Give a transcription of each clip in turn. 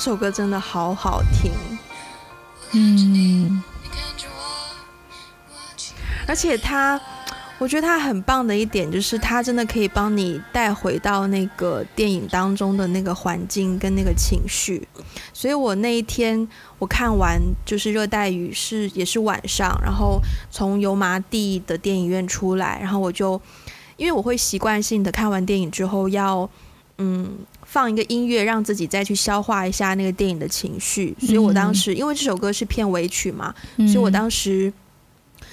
这首歌真的好好听，嗯，而且它，我觉得它很棒的一点就是，它真的可以帮你带回到那个电影当中的那个环境跟那个情绪。所以我那一天我看完就是《热带雨》是也是晚上，然后从油麻地的电影院出来，然后我就因为我会习惯性的看完电影之后要嗯。放一个音乐，让自己再去消化一下那个电影的情绪。所以我当时，因为这首歌是片尾曲嘛，所以我当时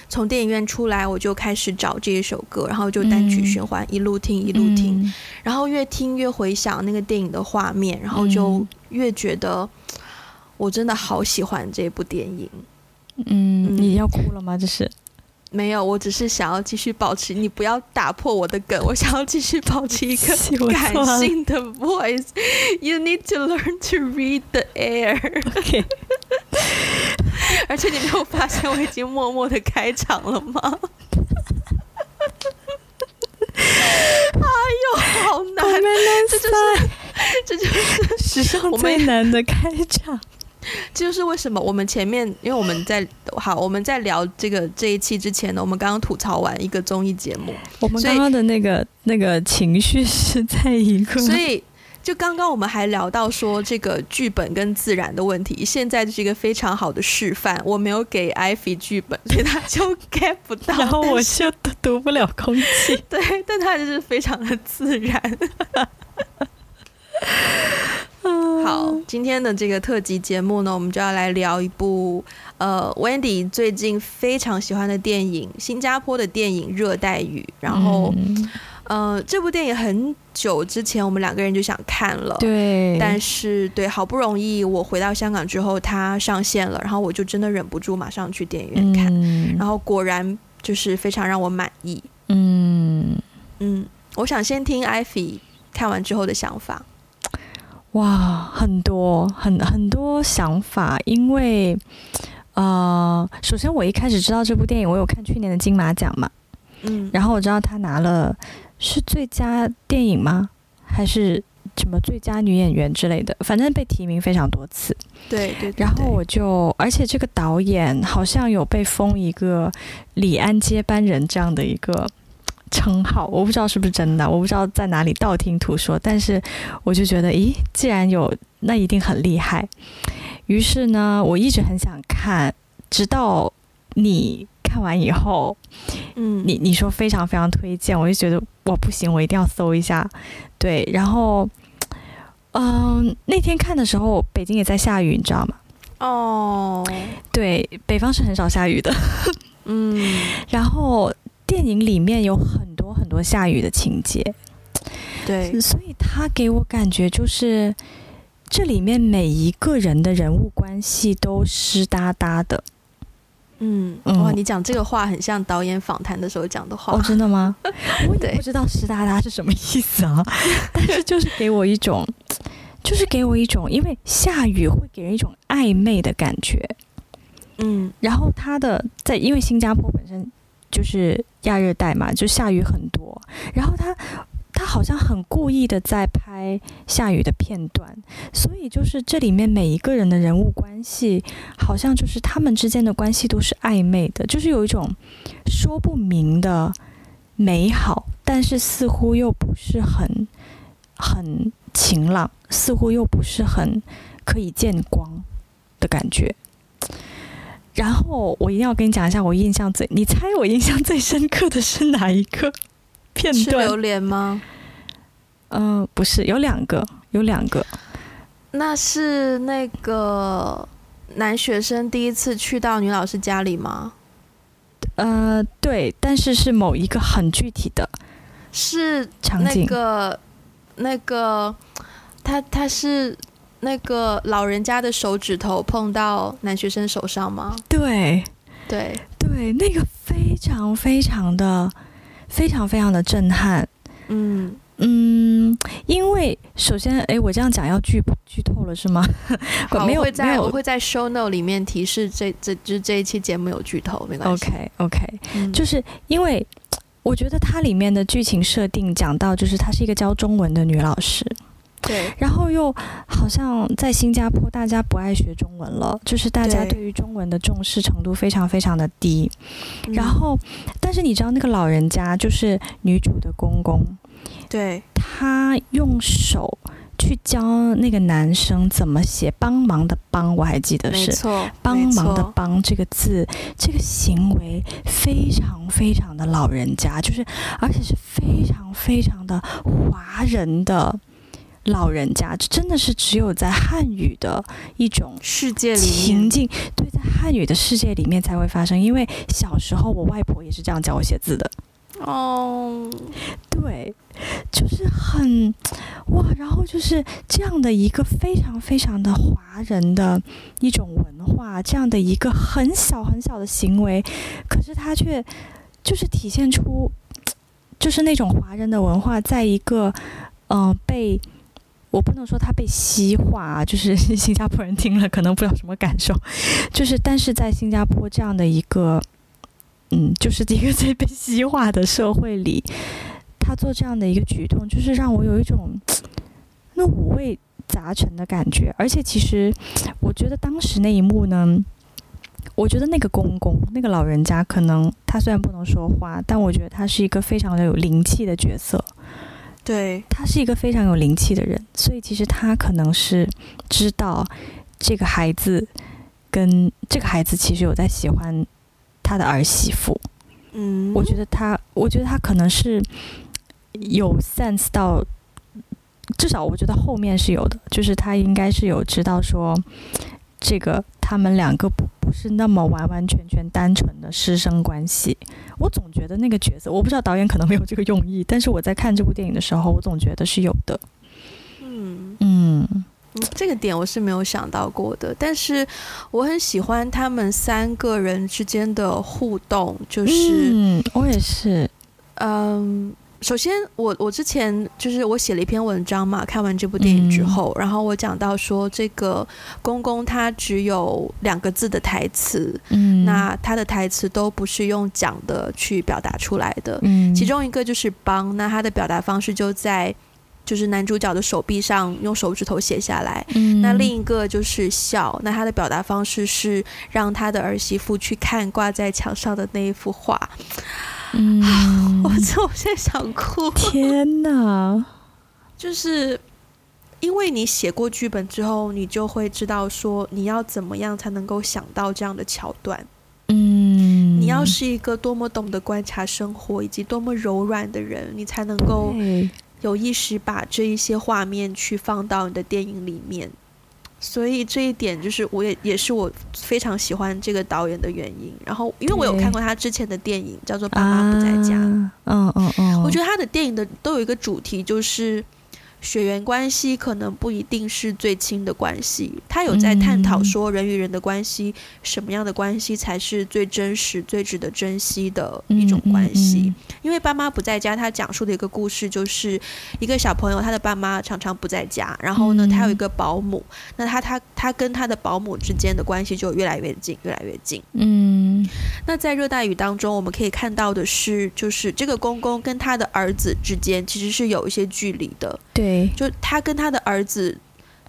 从电影院出来，我就开始找这一首歌，然后就单曲循环，一路听一路听，然后越听越回想那个电影的画面，然后就越觉得我真的好喜欢这部电影。嗯，你要哭了吗？这是。没有，我只是想要继续保持。你不要打破我的梗，我想要继续保持一个感性的 voice。You need to learn to read the air。而且你没有发现我已经默默的开场了吗？哎呦，好难！这就是这就是史上最难的开场。这 就是为什么我们前面，因为我们在好，我们在聊这个这一期之前呢，我们刚刚吐槽完一个综艺节目，我们刚刚的那个那个情绪是在一个，所以就刚刚我们还聊到说这个剧本跟自然的问题，现在就是一个非常好的示范。我没有给艾菲剧本，所以他就 get 不到，然后我就读不了空气，对，但他就是非常的自然。好，今天的这个特辑节目呢，我们就要来聊一部呃，Wendy 最近非常喜欢的电影，新加坡的电影《热带雨》。然后，嗯、呃，这部电影很久之前我们两个人就想看了，对。但是，对，好不容易我回到香港之后，它上线了，然后我就真的忍不住马上去电影院看，嗯、然后果然就是非常让我满意。嗯嗯，我想先听 Ivy 看完之后的想法。哇，很多很很多想法，因为呃，首先我一开始知道这部电影，我有看去年的金马奖嘛，嗯，然后我知道他拿了是最佳电影吗？还是什么最佳女演员之类的？反正被提名非常多次，对对，对。然后我就，而且这个导演好像有被封一个李安接班人这样的一个。称号我不知道是不是真的，我不知道在哪里道听途说，但是我就觉得，咦，既然有，那一定很厉害。于是呢，我一直很想看，直到你看完以后，嗯，你你说非常非常推荐，我就觉得我，不行，我一定要搜一下。对，然后，嗯，那天看的时候，北京也在下雨，你知道吗？哦，对，北方是很少下雨的。嗯，然后。电影里面有很多很多下雨的情节，对，所以他给我感觉就是这里面每一个人的人物关系都湿哒哒的。嗯，哇，你讲这个话很像导演访谈的时候讲的话。哦，真的吗？我也不知道湿哒哒是什么意思啊，但是就是给我一种，就是给我一种，因为下雨会给人一种暧昧的感觉。嗯，然后他的在，因为新加坡本身。就是亚热带嘛，就下雨很多。然后他他好像很故意的在拍下雨的片段，所以就是这里面每一个人的人物关系，好像就是他们之间的关系都是暧昧的，就是有一种说不明的美好，但是似乎又不是很很晴朗，似乎又不是很可以见光的感觉。然后我一定要跟你讲一下，我印象最，你猜我印象最深刻的是哪一个 片段？是榴莲吗？嗯、呃，不是，有两个，有两个。那是那个男学生第一次去到女老师家里吗？呃，对，但是是某一个很具体的，是场景。那个那个，他他是。那个老人家的手指头碰到男学生手上吗？对，对，对，那个非常非常的非常非常的震撼。嗯嗯，因为首先，哎，我这样讲要剧剧透了是吗？好，没有，我会在我会在 show note 里面提示这这就是这一期节目有剧透，没关系。OK OK，嗯，就是因为我觉得它里面的剧情设定讲到，就是她是一个教中文的女老师。对，然后又好像在新加坡，大家不爱学中文了，就是大家对于中文的重视程度非常非常的低。然后，但是你知道那个老人家就是女主的公公，对，他用手。去教那个男生怎么写“帮忙”的“帮”，我还记得是“帮忙”的“帮”这个字，这个行为非常非常的老人家，就是而且是非常非常的华人的老人家，这真的是只有在汉语的一种世界里情境，对，在汉语的世界里面才会发生。因为小时候我外婆也是这样教我写字的。哦，对，就是很哇，然后就是这样的一个非常非常的华人的一种文化，这样的一个很小很小的行为，可是它却就是体现出，就是那种华人的文化，在一个嗯、呃、被我不能说它被西化啊，就是 新加坡人听了可能不知道什么感受，就是但是在新加坡这样的一个。嗯，就是这个 在被西化的社会里，他做这样的一个举动，就是让我有一种那五味杂陈的感觉。而且，其实我觉得当时那一幕呢，我觉得那个公公，那个老人家，可能他虽然不能说话，但我觉得他是一个非常的有灵气的角色。对，他是一个非常有灵气的人，所以其实他可能是知道这个孩子跟这个孩子其实有在喜欢。他的儿媳妇，嗯，我觉得他，我觉得他可能是有 sense 到，至少我觉得后面是有的，就是他应该是有知道说，这个他们两个不不是那么完完全全单纯的师生关系。我总觉得那个角色，我不知道导演可能没有这个用意，但是我在看这部电影的时候，我总觉得是有的。嗯嗯。这个点我是没有想到过的，但是我很喜欢他们三个人之间的互动，就是，嗯，我也是，嗯，首先我我之前就是我写了一篇文章嘛，看完这部电影之后，嗯、然后我讲到说这个公公他只有两个字的台词，嗯，那他的台词都不是用讲的去表达出来的，嗯，其中一个就是帮，那他的表达方式就在。就是男主角的手臂上用手指头写下来，嗯，那另一个就是笑，那他的表达方式是让他的儿媳妇去看挂在墙上的那一幅画。嗯，我这我现在想哭，天哪！就是因为你写过剧本之后，你就会知道说你要怎么样才能够想到这样的桥段。嗯，你要是一个多么懂得观察生活以及多么柔软的人，你才能够。有意识把这一些画面去放到你的电影里面，所以这一点就是我也也是我非常喜欢这个导演的原因。然后，因为我有看过他之前的电影，叫做《爸妈不在家》，嗯嗯嗯，我觉得他的电影的都有一个主题，就是。血缘关系可能不一定是最亲的关系，他有在探讨说人与人的关系，什么样的关系才是最真实、最值得珍惜的一种关系。因为爸妈不在家，他讲述的一个故事就是一个小朋友，他的爸妈常常不在家，然后呢，他有一个保姆，那他他他跟他的保姆之间的关系就越来越近，越来越近。嗯，那在热带雨当中，我们可以看到的是，就是这个公公跟他的儿子之间其实是有一些距离的。对。就他跟他的儿子，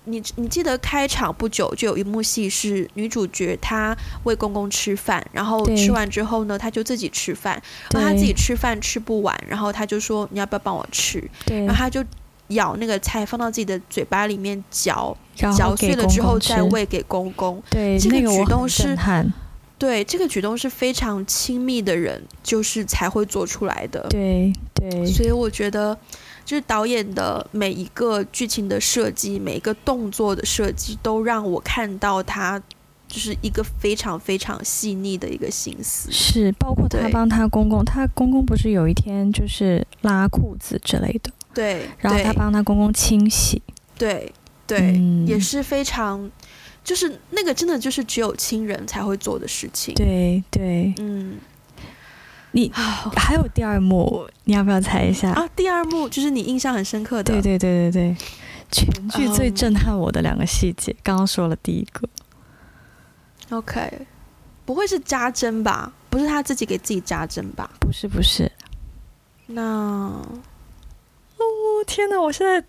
你你记得开场不久就有一幕戏是女主角她喂公公吃饭，然后吃完之后呢，她就自己吃饭，然后她自己吃饭吃不完，然后她就说你要不要帮我吃？对，然后她就咬那个菜放到自己的嘴巴里面嚼，嚼碎了之后再喂给公公。对，这个举动是，那个、对，这个举动是非常亲密的人就是才会做出来的。对对，所以我觉得。就是导演的每一个剧情的设计，每一个动作的设计，都让我看到他就是一个非常非常细腻的一个心思。是，包括他帮他公公，他公公不是有一天就是拉裤子之类的，对，然后他帮他公公清洗，对对、嗯，也是非常，就是那个真的就是只有亲人才会做的事情。对对，嗯。你还有第二幕，你要不要猜一下啊？第二幕就是你印象很深刻的，对对对对对，全剧最震撼我的两个细节，刚、um, 刚说了第一个，OK，不会是扎针吧？不是他自己给自己扎针吧？不是不是，那，哦天哪！我现在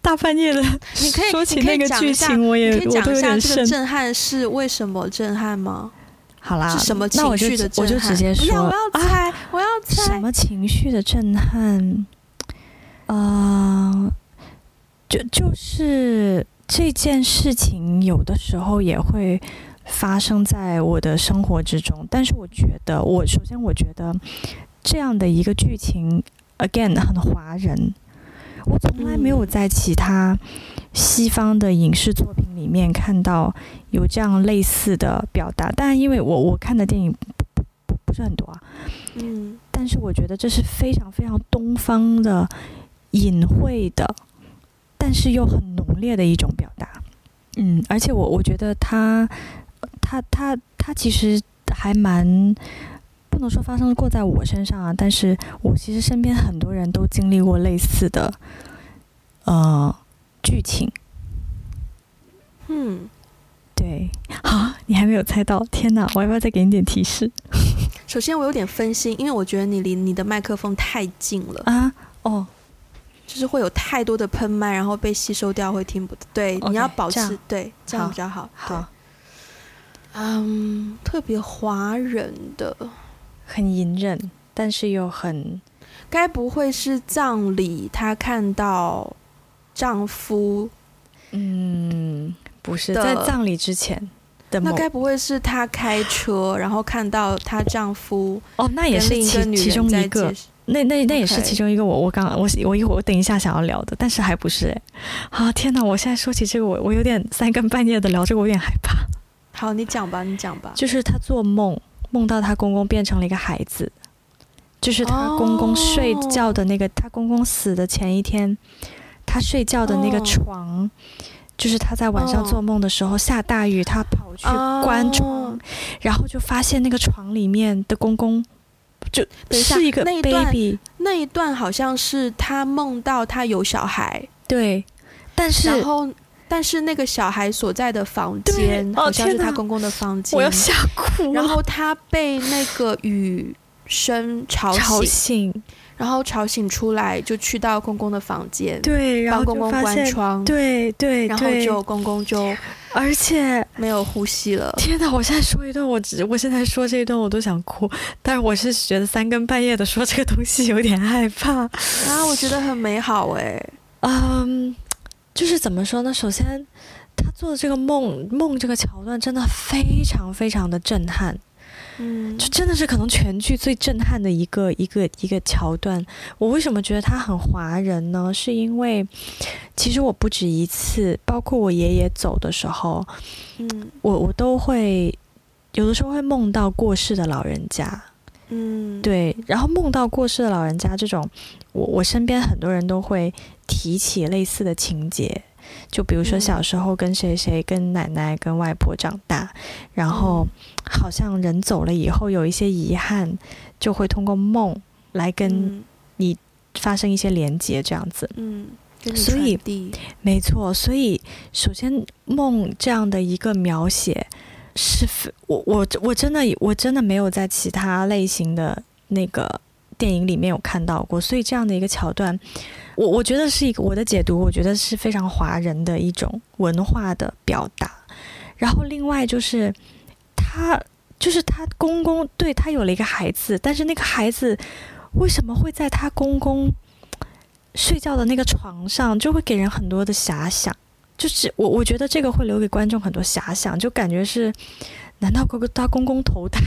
大半夜的，你可以说起那个剧情，我也可以讲一下这个震撼是为什么震撼吗？好啦，是什么情绪的震撼？我就直接说，我要猜，我要猜什么情绪的震撼？呃，就就是这件事情，有的时候也会发生在我的生活之中。但是我觉得，我首先我觉得这样的一个剧情，again 很华人。我从来没有在其他西方的影视作品里面看到有这样类似的表达，但因为我我看的电影不不不不是很多啊，嗯，但是我觉得这是非常非常东方的隐晦的，但是又很浓烈的一种表达，嗯，而且我我觉得他他他他其实还蛮不能说发生过在我身上啊，但是我其实身边很多人都经历过类似的呃剧情。嗯，对，好，你还没有猜到，天哪！我要不要再给你点提示？首先，我有点分心，因为我觉得你离你的麦克风太近了啊。哦，就是会有太多的喷麦，然后被吸收掉，会听不。对，okay, 你要保持对，这样比较好。好，嗯，特别华人的，很隐忍，但是又很……该不会是葬礼？她看到丈夫，嗯。不是在葬礼之前那该不会是她开车，然后看到她丈夫哦，那也是其其中一个，那那那也是其中一个我。我我刚我我一会我等一下想要聊的，但是还不是哎。啊天哪！我现在说起这个，我我有点三更半夜的聊这个，我有点害怕。好，你讲吧，你讲吧。就是她做梦，梦到她公公变成了一个孩子，就是她公公睡觉的那个，她、哦、公公死的前一天，她睡觉的那个床。哦就是她在晚上做梦的时候下大雨，她跑去关窗，然后就发现那个床里面的公公就是一个 baby。那一段好像是他梦到他有小孩，对，但是然后但是那个小孩所在的房间好像是他公公的房间，我要吓哭。然后他被那个雨声吵吵醒。然后吵醒出来，就去到公公的房间，对，然后帮公公关窗，对对，然后就公公就，而且没有呼吸了。天哪！我现在说一段，我只我现在说这一段我都想哭，但是我是觉得三更半夜的说这个东西有点害怕啊。我觉得很美好哎，嗯，就是怎么说呢？首先，他做的这个梦梦这个桥段真的非常非常的震撼。嗯，就真的是可能全剧最震撼的一个一个一个桥段。我为什么觉得他很华人呢？是因为其实我不止一次，包括我爷爷走的时候，嗯，我我都会有的时候会梦到过世的老人家，嗯，对，然后梦到过世的老人家这种，我我身边很多人都会提起类似的情节。就比如说小时候跟谁谁跟奶奶跟外婆长大，然后好像人走了以后有一些遗憾，就会通过梦来跟你发生一些连接，这样子。嗯，所以没错，所以首先梦这样的一个描写是，我我我真的我真的没有在其他类型的那个电影里面有看到过，所以这样的一个桥段。我我觉得是一个我的解读，我觉得是非常华人的一种文化的表达。然后另外就是，他就是他公公对他有了一个孩子，但是那个孩子为什么会在他公公睡觉的那个床上，就会给人很多的遐想。就是我我觉得这个会留给观众很多遐想，就感觉是，难道哥哥他公公投胎？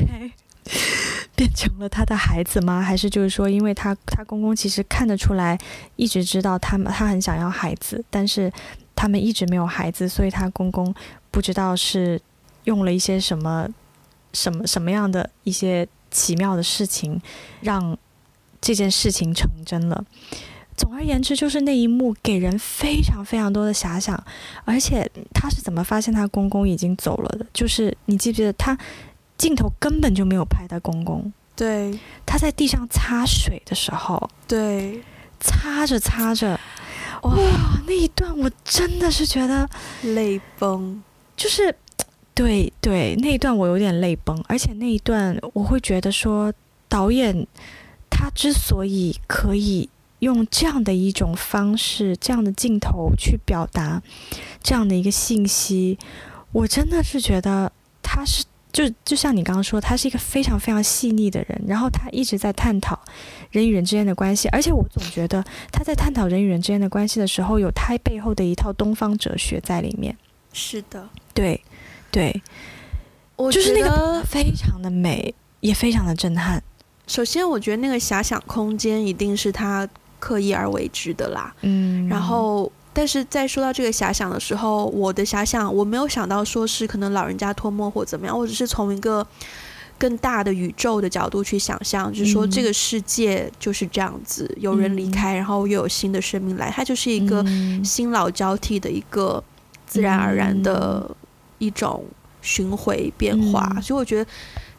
变成了他的孩子吗？还是就是说，因为他他公公其实看得出来，一直知道他们他很想要孩子，但是他们一直没有孩子，所以他公公不知道是用了一些什么什么什么样的一些奇妙的事情，让这件事情成真了。总而言之，就是那一幕给人非常非常多的遐想，而且他是怎么发现他公公已经走了的？就是你记不记得他？镜头根本就没有拍到公公，对，他在地上擦水的时候，对，擦着擦着，哇，那一段我真的是觉得泪崩，就是，对对，那一段我有点泪崩，而且那一段我会觉得说，导演他之所以可以用这样的一种方式、这样的镜头去表达这样的一个信息，我真的是觉得他是就就像你刚刚说，他是一个非常非常细腻的人，然后他一直在探讨人与人之间的关系，而且我总觉得他在探讨人与人之间的关系的时候，有他背后的一套东方哲学在里面。是的，对，对，我就是那个非常的美，也非常的震撼。首先，我觉得那个遐想空间一定是他。刻意而为之的啦，嗯，然后，但是在说到这个遐想的时候，我的遐想我没有想到说是可能老人家托梦或怎么样，我只是从一个更大的宇宙的角度去想象，就是说这个世界就是这样子，嗯、有人离开，然后又有新的生命来，它就是一个新老交替的一个自然而然的一种巡回变化，嗯、所以我觉得，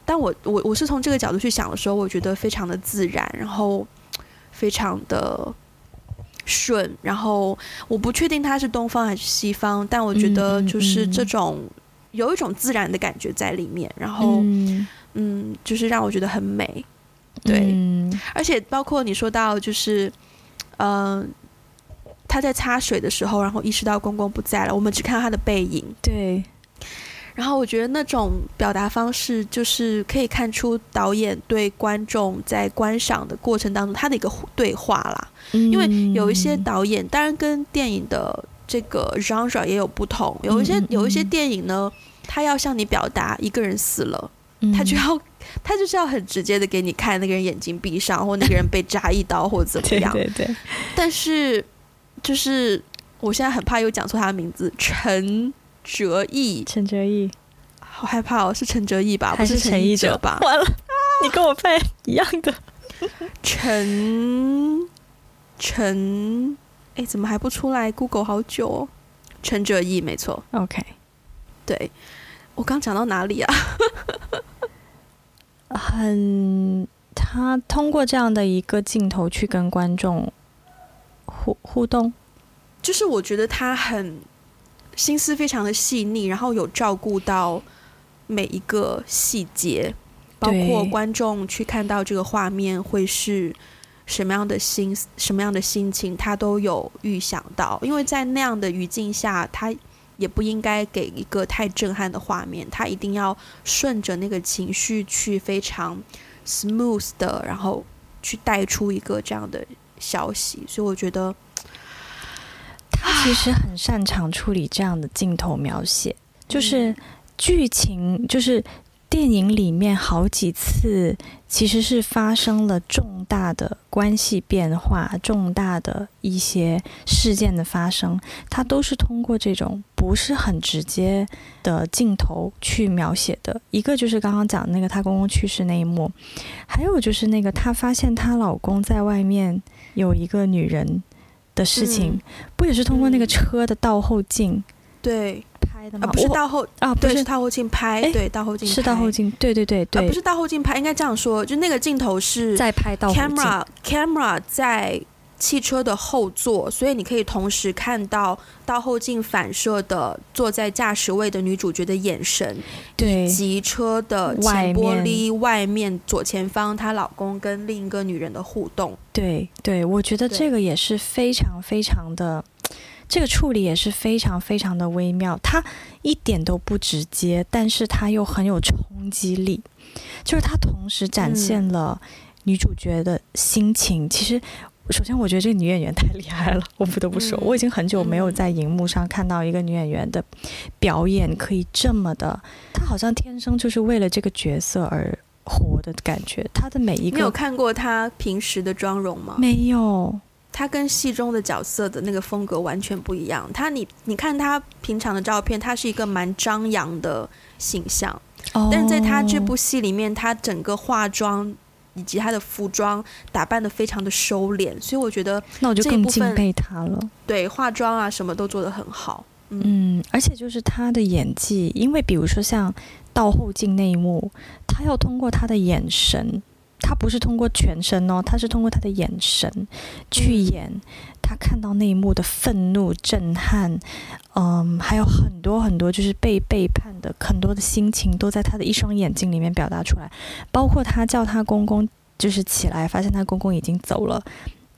当我我我是从这个角度去想的时候，我觉得非常的自然，然后。非常的顺，然后我不确定它是东方还是西方，但我觉得就是这种有一种自然的感觉在里面，然后嗯，嗯，就是让我觉得很美，对，嗯、而且包括你说到就是，嗯、呃，他在擦水的时候，然后意识到公公不在了，我们只看到他的背影，对。然后我觉得那种表达方式，就是可以看出导演对观众在观赏的过程当中他的一个对话啦。因为有一些导演，当然跟电影的这个 genre 也有不同。有一些有一些电影呢，他要向你表达一个人死了，他就要他就是要很直接的给你看那个人眼睛闭上，或那个人被扎一刀或怎么样。对对对。但是就是我现在很怕又讲错他的名字，陈。哲艺，陈哲毅，好害怕哦，是陈哲毅吧？不是陈奕哲吧？完了，你跟我配一样的。陈陈，哎，怎么还不出来？Google 好久哦。陈哲毅，没错。OK，对，我刚讲到哪里啊？很，他通过这样的一个镜头去跟观众互互动，就是我觉得他很。心思非常的细腻，然后有照顾到每一个细节，包括观众去看到这个画面会是什么样的心，什么样的心情，他都有预想到。因为在那样的语境下，他也不应该给一个太震撼的画面，他一定要顺着那个情绪去非常 smooth 的，然后去带出一个这样的消息。所以我觉得。他其实很擅长处理这样的镜头描写，就是剧情，就是电影里面好几次其实是发生了重大的关系变化、重大的一些事件的发生，他都是通过这种不是很直接的镜头去描写的。一个就是刚刚讲的那个她公公去世那一幕，还有就是那个她发现她老公在外面有一个女人。的事情、嗯、不也是通过那个车的倒后镜对。拍的吗？啊、不是倒后啊，不是倒后镜拍，对倒后镜是倒后镜，对对对对、啊，不是倒后镜拍，应该这样说，就那个镜头是在拍倒后镜，camera camera 在。汽车的后座，所以你可以同时看到倒后镜反射的坐在驾驶位的女主角的眼神，对，以及车的前玻璃外面左前方她老公跟另一个女人的互动。对对，我觉得这个也是非常非常的，这个处理也是非常非常的微妙。它一点都不直接，但是它又很有冲击力，就是它同时展现了女主角的心情。嗯、其实。首先，我觉得这个女演员太厉害了，我不得不说，我已经很久没有在荧幕上看到一个女演员的表演可以这么的，她好像天生就是为了这个角色而活的感觉。她的每一个，你有看过她平时的妆容吗？没有，她跟戏中的角色的那个风格完全不一样。她，你你看她平常的照片，她是一个蛮张扬的形象，但是在她这部戏里面，她整个化妆。以及她的服装打扮的非常的收敛，所以我觉得那我就更敬佩她了。对，化妆啊什么都做得很好。嗯，嗯，而且就是她的演技，因为比如说像到后镜那一幕，她要通过她的眼神，她不是通过全身哦，他是通过他的眼神去演。他看到那一幕的愤怒、震撼，嗯，还有很多很多就是被背叛的很多的心情，都在他的一双眼睛里面表达出来。包括他叫他公公就是起来，发现他公公已经走了，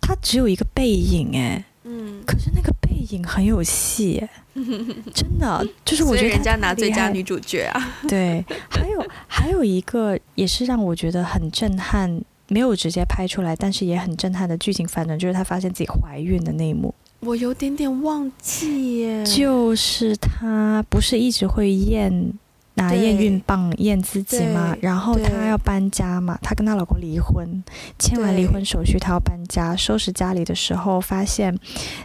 他只有一个背影，哎，嗯，可是那个背影很有戏，哎，真的，就是我觉得人家拿最佳女主角啊。对，还有还有一个也是让我觉得很震撼，没有直接拍出来，但是也很震撼的剧情反转，就是她发现自己怀孕的那一幕。我有点点忘记耶，就是她不是一直会验。拿验孕棒验自己嘛，然后她要搬家嘛，她跟她老公离婚，签完离婚手续，她要搬家，收拾家里的时候，发现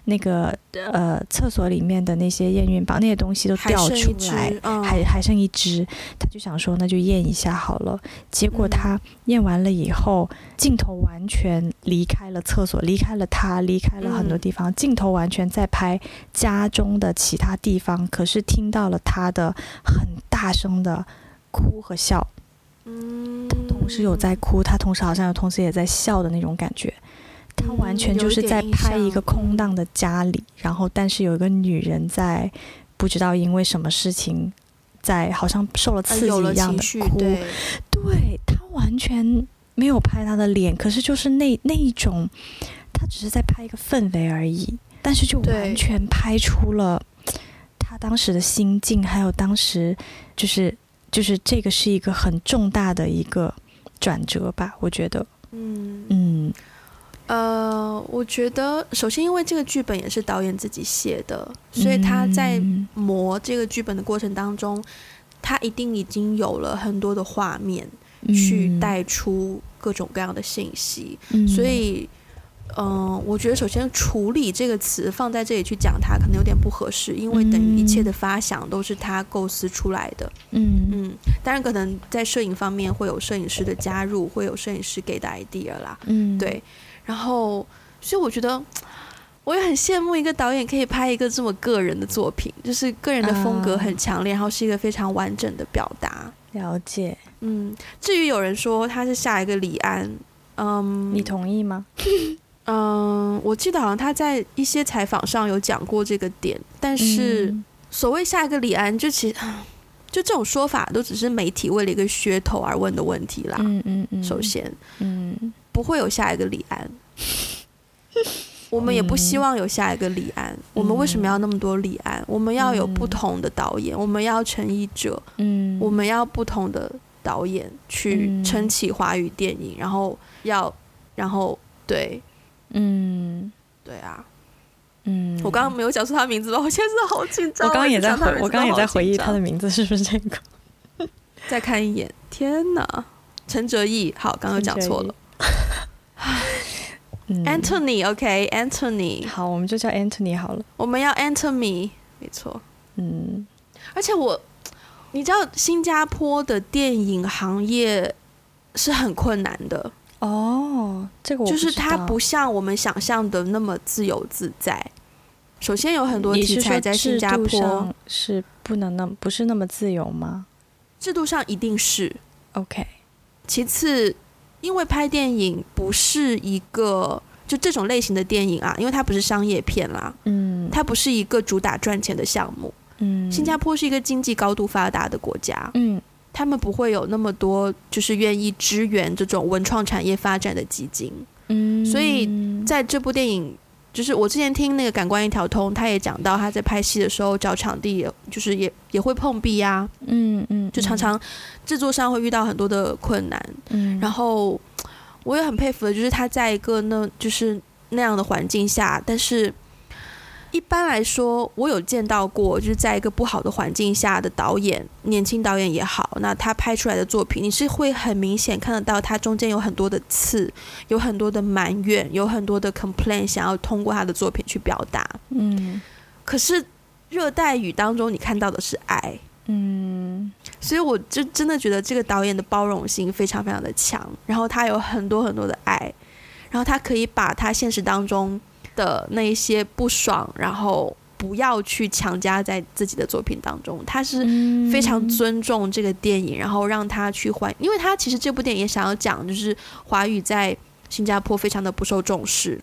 那个呃厕所里面的那些验孕棒那些东西都掉出来，还还，嗯、还剩一只，她就想说那就验一下好了。结果她验完了以后，镜头完全离开了厕所，离开了她，离开了很多地方，镜头完全在拍家中的其他地方，可是听到了她的很大声的哭和笑，嗯，他同时有在哭，他同时好像有同时也在笑的那种感觉，他完全就是在拍一个空荡的家里，然后但是有一个女人在不知道因为什么事情，在好像受了刺激一样的哭，对，对，他完全没有拍他的脸，可是就是那那一种，他只是在拍一个氛围而已，但是就完全拍出了。他当时的心境，还有当时就是就是这个是一个很重大的一个转折吧，我觉得。嗯嗯，呃，我觉得首先因为这个剧本也是导演自己写的，所以他在磨这个剧本的过程当中，他一定已经有了很多的画面去带出各种各样的信息，嗯、所以。嗯，我觉得首先“处理”这个词放在这里去讲它，可能有点不合适，因为等于一切的发想都是他构思出来的。嗯嗯，当然可能在摄影方面会有摄影师的加入，会有摄影师给的 idea 啦。嗯，对。然后，所以我觉得我也很羡慕一个导演可以拍一个这么个人的作品，就是个人的风格很强烈，然后是一个非常完整的表达。了解。嗯，至于有人说他是下一个李安，嗯，你同意吗？嗯，我记得好像他在一些采访上有讲过这个点，但是所谓下一个李安，就其实就这种说法都只是媒体为了一个噱头而问的问题啦。嗯嗯嗯。首先，嗯，不会有下一个李安，我们也不希望有下一个李安。我们为什么要那么多李安？我们要有不同的导演，我们要陈奕哲，嗯，我们要不同的导演去撑起华语电影，然后要，然后对。嗯，对啊，嗯，我刚刚没有讲出他名字吧？我现在真的好紧张。我刚刚也在回，我刚刚也在回忆他的名字是不是这个？再看一眼，天哪，陈哲艺，好，刚刚讲错了。Anthony，OK，Anthony，好，我们就叫 Anthony 好了。我们要 Anthony，没错。嗯，而且我，你知道，新加坡的电影行业是很困难的。哦，这个我就是它不像我们想象的那么自由自在。首先有很多题材在新加坡是不能那么不是那么自由吗？制度上一定是 OK。其次，因为拍电影不是一个就这种类型的电影啊，因为它不是商业片啦，嗯，它不是一个主打赚钱的项目，嗯，新加坡是一个经济高度发达的国家，嗯。他们不会有那么多，就是愿意支援这种文创产业发展的基金。嗯，所以在这部电影，就是我之前听那个《感官一条通》，他也讲到他在拍戏的时候找场地，就是也也会碰壁呀、啊。嗯嗯，就常常制作上会遇到很多的困难。嗯，然后我也很佩服的，就是他在一个那就是那样的环境下，但是。一般来说，我有见到过，就是在一个不好的环境下的导演，年轻导演也好，那他拍出来的作品，你是会很明显看得到，他中间有很多的刺，有很多的埋怨，有很多的 complain，想要通过他的作品去表达。嗯，可是热带雨当中，你看到的是爱。嗯，所以我就真的觉得这个导演的包容性非常非常的强，然后他有很多很多的爱，然后他可以把他现实当中。的那一些不爽，然后不要去强加在自己的作品当中。他是非常尊重这个电影，然后让他去还，因为他其实这部电影也想要讲，就是华语在新加坡非常的不受重视。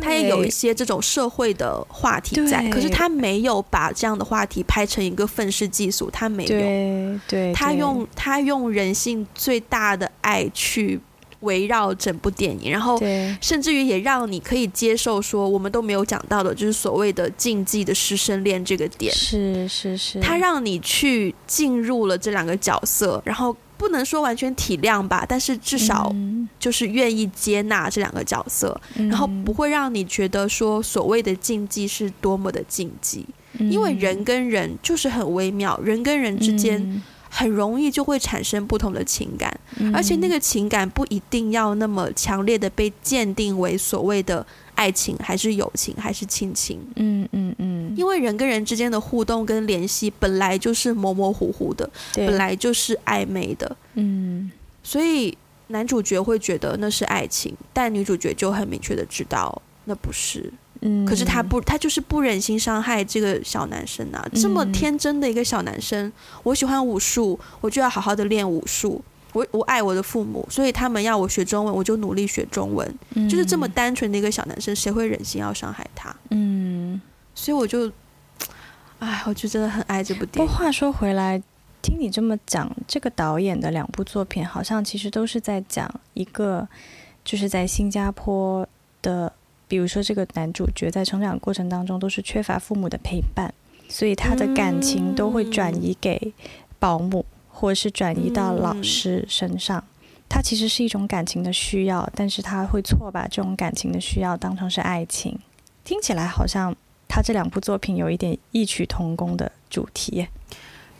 他也有一些这种社会的话题在，可是他没有把这样的话题拍成一个愤世嫉俗，他没有。对，对，他用他用人性最大的爱去围绕整部电影，然后甚至于也让你可以接受说我们都没有讲到的，就是所谓的禁忌的师生恋这个点。是是是，他让你去进入了这两个角色，然后不能说完全体谅吧，但是至少就是愿意接纳这两个角色，嗯、然后不会让你觉得说所谓的禁忌是多么的禁忌，嗯、因为人跟人就是很微妙，人跟人之间。嗯很容易就会产生不同的情感，嗯、而且那个情感不一定要那么强烈的被鉴定为所谓的爱情，还是友情，还是亲情。嗯嗯嗯。因为人跟人之间的互动跟联系本来就是模模糊糊的，本来就是暧昧的。嗯。所以男主角会觉得那是爱情，但女主角就很明确的知道那不是。嗯，可是他不，他就是不忍心伤害这个小男生啊！这么天真的一个小男生，我喜欢武术，我就要好好的练武术。我我爱我的父母，所以他们要我学中文，我就努力学中文。就是这么单纯的一个小男生，谁会忍心要伤害他？嗯，所以我就，哎，我就真的很爱这部电影。不过话说回来，听你这么讲，这个导演的两部作品，好像其实都是在讲一个，就是在新加坡的。比如说，这个男主角在成长过程当中都是缺乏父母的陪伴，所以他的感情都会转移给保姆，或者是转移到老师身上。他其实是一种感情的需要，但是他会错把这种感情的需要当成是爱情。听起来好像他这两部作品有一点异曲同工的主题。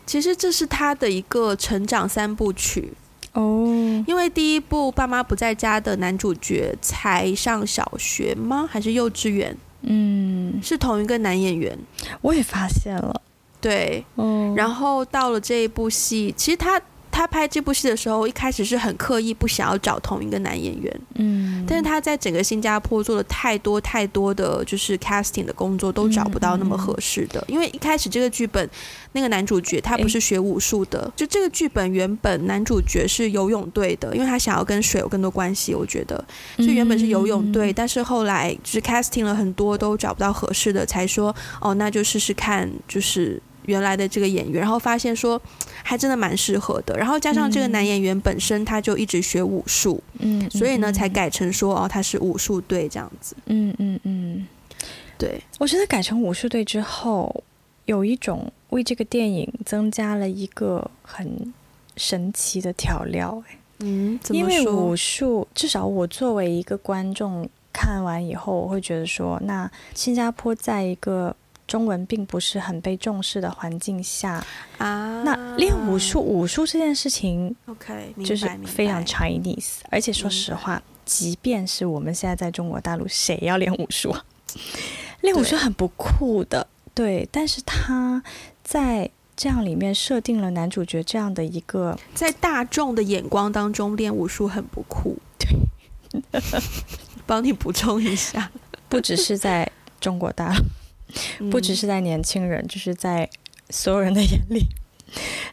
其实这是他的一个成长三部曲。哦，因为第一部《爸妈不在家》的男主角才上小学吗？还是幼稚园？嗯，是同一个男演员。我也发现了，对，嗯，然后到了这一部戏，其实他。他拍这部戏的时候，一开始是很刻意不想要找同一个男演员，嗯，但是他在整个新加坡做了太多太多的就是 casting 的工作，都找不到那么合适的。因为一开始这个剧本，那个男主角他不是学武术的，就这个剧本原本男主角是游泳队的，因为他想要跟水有更多关系，我觉得，所以原本是游泳队，但是后来就是 casting 了很多都找不到合适的，才说哦，那就试试看，就是。原来的这个演员，然后发现说 还真的蛮适合的，然后加上这个男演员本身他就一直学武术，嗯，所以呢才改成说哦他是武术队这样子，嗯嗯嗯，对，我觉得改成武术队之后，有一种为这个电影增加了一个很神奇的调料，哎。嗯，因为武术至少我作为一个观众看完以后，我会觉得说，那新加坡在一个。中文并不是很被重视的环境下啊，那练武术，武术这件事情，OK，就是非常 Chinese。而且说实话，即便是我们现在在中国大陆，谁要练武术？练武术很不酷的，对，对。但是他在这样里面设定了男主角这样的一个，在大众的眼光当中练武术很不酷。对，帮你补充一下，不只是在中国大陆。不只是在年轻人，就是在所有人的眼里，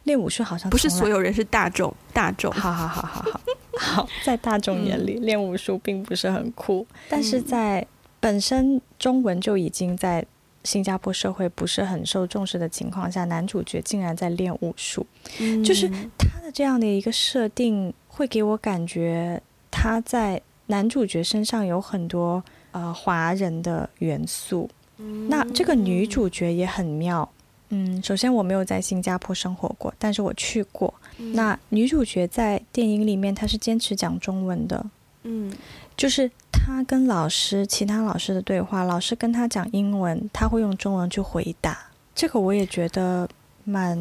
练武术好像不是所有人，是大众，大众。好好好好好。好，在大众眼里，练武术并不是很酷，但是在本身中文就已经在新加坡社会不是很受重视的情况下，男主角竟然在练武术，就是他的这样的一个设定，会给我感觉他在男主角身上有很多呃华人的元素。那这个女主角也很妙，嗯，首先我没有在新加坡生活过，但是我去过。那女主角在电影里面，她是坚持讲中文的，嗯，就是她跟老师、其他老师的对话，老师跟她讲英文，她会用中文去回答。这个我也觉得蛮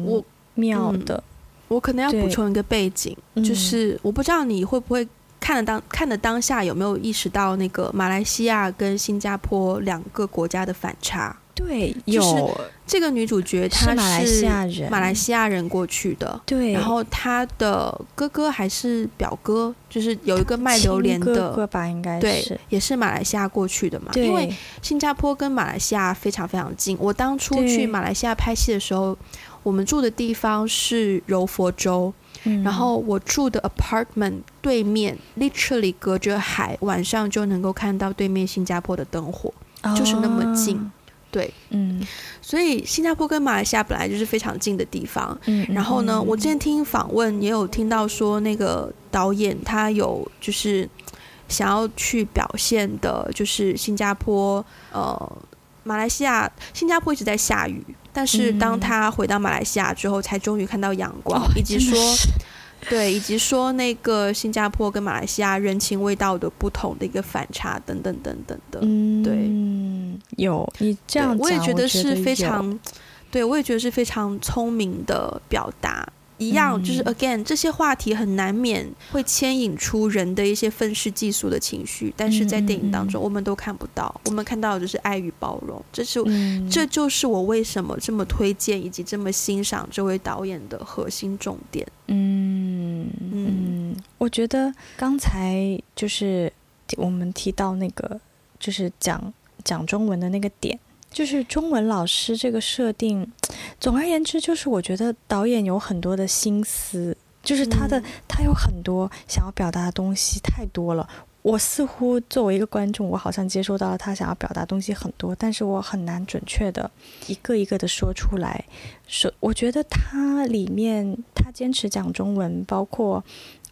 妙的。我，嗯，我可能要补充一个背景，就是我不知道你会不会。看的当看的当下有没有意识到那个马来西亚跟新加坡两个国家的反差？对，有这个女主角她是马来西亚人，马来西亚人过去的。对，然后她的哥哥还是表哥，就是有一个卖榴莲的哥哥吧，应该是对，也是马来西亚过去的嘛。对，因为新加坡跟马来西亚非常非常近。我当初去马来西亚拍戏的时候，我们住的地方是柔佛州。然后我住的 apartment 对面，literally 隔着海，晚上就能够看到对面新加坡的灯火，就是那么近。对，嗯，所以新加坡跟马来西亚本来就是非常近的地方。嗯，然后呢，我之前听访问也有听到说，那个导演他有就是想要去表现的，就是新加坡呃，马来西亚，新加坡一直在下雨，但是当他回到马来西亚之后，才终于看到阳光，以及说。对，以及说那个新加坡跟马来西亚人情味道的不同的一个反差，等等等等的。嗯，对，有你这样，我也觉得是非常，对我也觉得是非常聪明的表达。一样，就是 again，这些话题很难免会牵引出人的一些愤世嫉俗的情绪，但是在电影当中我们都看不到，我们看到的就是爱与包容。这是，这就是我为什么这么推荐以及这么欣赏这位导演的核心重点。嗯嗯，我觉得刚才就是我们提到那个，就是讲讲中文的那个点。就是中文老师这个设定，总而言之，就是我觉得导演有很多的心思，就是他的、嗯、他有很多想要表达的东西太多了。我似乎作为一个观众，我好像接收到了他想要表达的东西很多，但是我很难准确的一个一个的说出来。说我觉得他里面他坚持讲中文，包括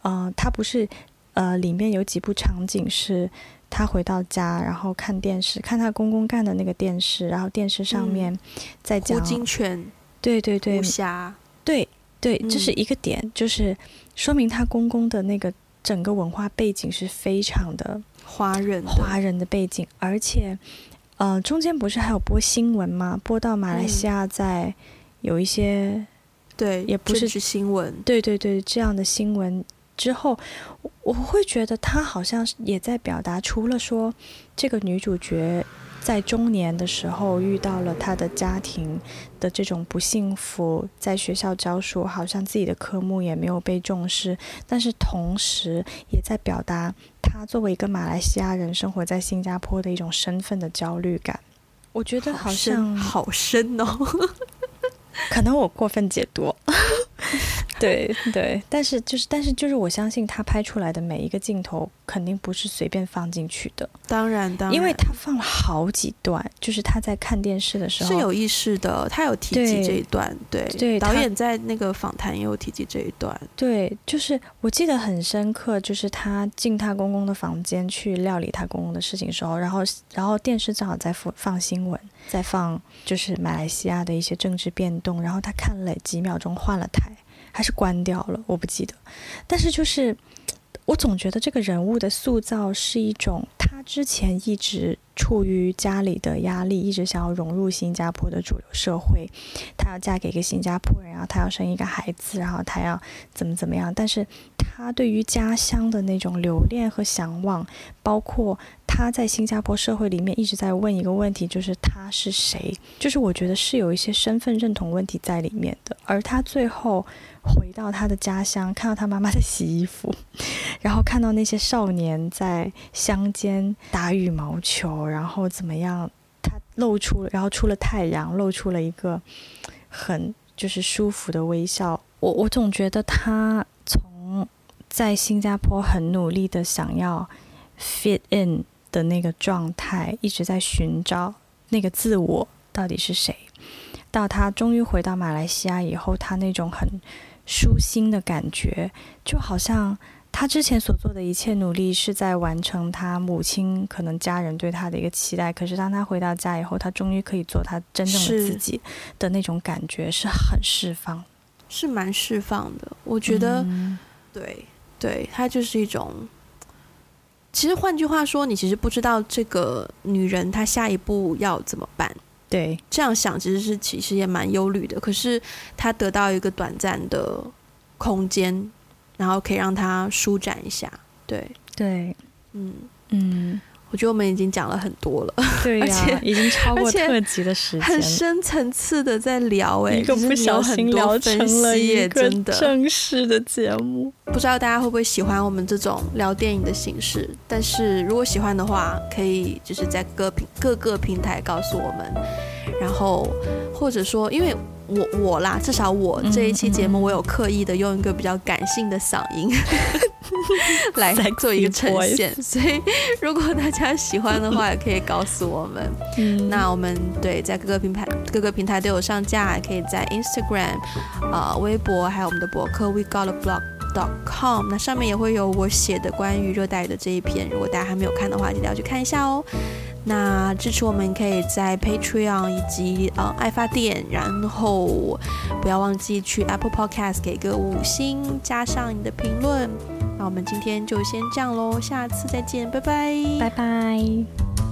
呃，他不是呃，里面有几部场景是。他回到家，然后看电视，看他公公干的那个电视，然后电视上面在讲胡金銓，对对对，武侠，对对，这是一个点，嗯，就是说明他公公的那个整个文化背景是非常的华人华人的背景，而且，呃，中间不是还有播新闻吗？播到马来西亚在有一些，嗯，对，也不是新闻，对对对，这样的新闻。之后，我会觉得他好像也在表达，除了说这个女主角在中年的时候遇到了她的家庭的这种不幸福，在学校教书，好像自己的科目也没有被重视，但是同时也在表达她作为一个马来西亚人生活在新加坡的一种身份的焦虑感。我觉得好像好深，好深哦，可能我过分解读。对对，但是就是，但是就是，我相信他拍出来的每一个镜头肯定不是随便放进去的。当然，当然，因为他放了好几段，就是他在看电视的时候是有意识的，他有提及这一段。对对，导演在那个访谈也有提及这一段。对，就是我记得很深刻，就是他进他公公的房间去料理他公公的事情的时候，然后然后电视正好在放放新闻，在放就是马来西亚的一些政治变然后他看了几秒钟，换了台。还是关掉了，我不记得。但是就是，我总觉得这个人物的塑造是一种，他之前一直处于家里的压力，一直想要融入新加坡的主流社会。他要嫁给一个新加坡人，然后他要生一个孩子，然后他要怎么怎么样。但是他对于家乡的那种留恋和向往，包括他在新加坡社会里面一直在问一个问题，就是他是谁？就是我觉得是有一些身份认同问题在里面的。而他最后。回到他的家乡，看到他妈妈在洗衣服，然后看到那些少年在乡间打羽毛球，然后怎么样？他露出，然后出了太阳，露出了一个很就是舒服的微笑。我我总觉得他从在新加坡很努力的想要 fit in 的那个状态，一直在寻找那个自我到底是谁，到他终于回到马来西亚以后，他那种很。舒心的感觉，就好像他之前所做的一切努力是在完成他母亲可能家人对他的一个期待。可是当他回到家以后，他终于可以做他真正的自己的那种感觉是很释放，是蛮释放的。我觉得，嗯、对对，他就是一种。其实换句话说，你其实不知道这个女人她下一步要怎么办。对，这样想其实是其实也蛮忧虑的。可是他得到一个短暂的空间，然后可以让他舒展一下。对对，嗯嗯，我觉得我们已经讲了很多了，对呀、啊，已经超过特辑的时间，很深层次的在聊、欸。哎，一个不小心聊成了一个正式的节目。不知道大家会不会喜欢我们这种聊电影的形式？但是如果喜欢的话，可以就是在各平各个平台告诉我们。然后或者说，因为我我啦，至少我这一期节目，我有刻意的用一个比较感性的嗓音 来做一个呈现，所以如果大家喜欢的话，也可以告诉我们。嗯，那我们对在各个平台各个平台都有上架，可以在 Instagram、呃、微博，还有我们的博客 We Got a Blog com，那上面也会有我写的关于热带的这一篇，如果大家还没有看的话，记得要去看一下哦。那支持我们可以在 Patreon 以及呃爱发电，然后不要忘记去 Apple Podcast 给个五星，加上你的评论。那我们今天就先这样喽，下次再见，拜拜，拜拜。